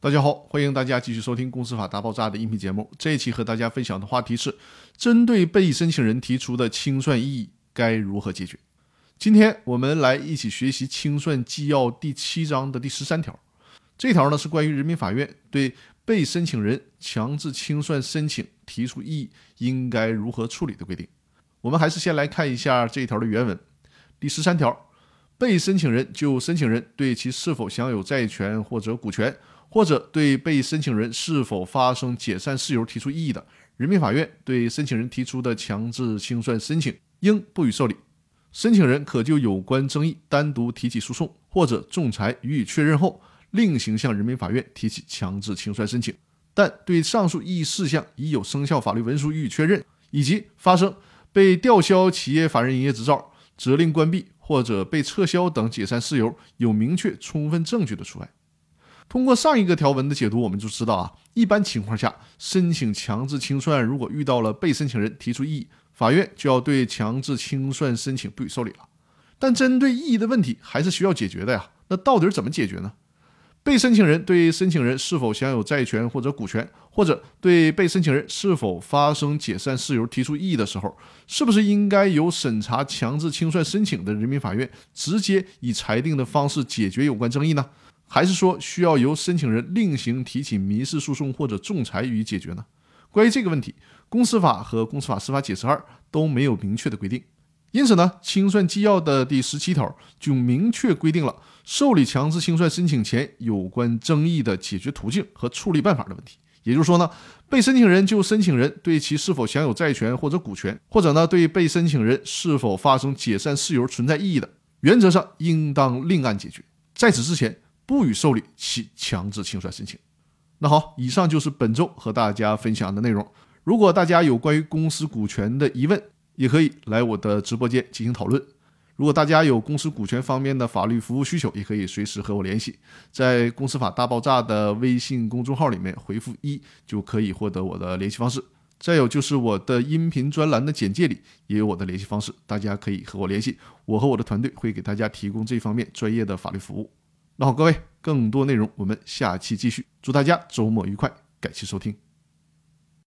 大家好，欢迎大家继续收听《公司法大爆炸》的音频节目。这一期和大家分享的话题是：针对被申请人提出的清算异议该如何解决？今天我们来一起学习清算纪要第七章的第十三条。这条呢是关于人民法院对被申请人强制清算申请提出异议应该如何处理的规定。我们还是先来看一下这一条的原文。第十三条。被申请人就申请人对其是否享有债权或者股权，或者对被申请人是否发生解散事由提出异议的，人民法院对申请人提出的强制清算申请应不予受理。申请人可就有关争议单独提起诉讼，或者仲裁予以确认后，另行向人民法院提起强制清算申请。但对上述异议事项已有生效法律文书予以确认，以及发生被吊销企业法人营业执照、责令关闭。或者被撤销等解散事由有明确充分证据的除外。通过上一个条文的解读，我们就知道啊，一般情况下，申请强制清算如果遇到了被申请人提出异议，法院就要对强制清算申请不予受理了。但针对异议的问题还是需要解决的呀。那到底怎么解决呢？被申请人对申请人是否享有债权或者股权，或者对被申请人是否发生解散事由提出异议的时候，是不是应该由审查强制清算申请的人民法院直接以裁定的方式解决有关争议呢？还是说需要由申请人另行提起民事诉讼或者仲裁予以解决呢？关于这个问题，公司法和公司法司法解释二都没有明确的规定。因此呢，清算纪要的第十七条就明确规定了受理强制清算申请前有关争议的解决途径和处理办法的问题。也就是说呢，被申请人就申请人对其是否享有债权或者股权，或者呢对被申请人是否发生解散事由存在异议的，原则上应当另案解决，在此之前不予受理其强制清算申请。那好，以上就是本周和大家分享的内容。如果大家有关于公司股权的疑问，也可以来我的直播间进行讨论。如果大家有公司股权方面的法律服务需求，也可以随时和我联系，在“公司法大爆炸”的微信公众号里面回复一，就可以获得我的联系方式。再有就是我的音频专栏的简介里也有我的联系方式，大家可以和我联系，我和我的团队会给大家提供这方面专业的法律服务。那好，各位，更多内容我们下期继续。祝大家周末愉快，感谢收听。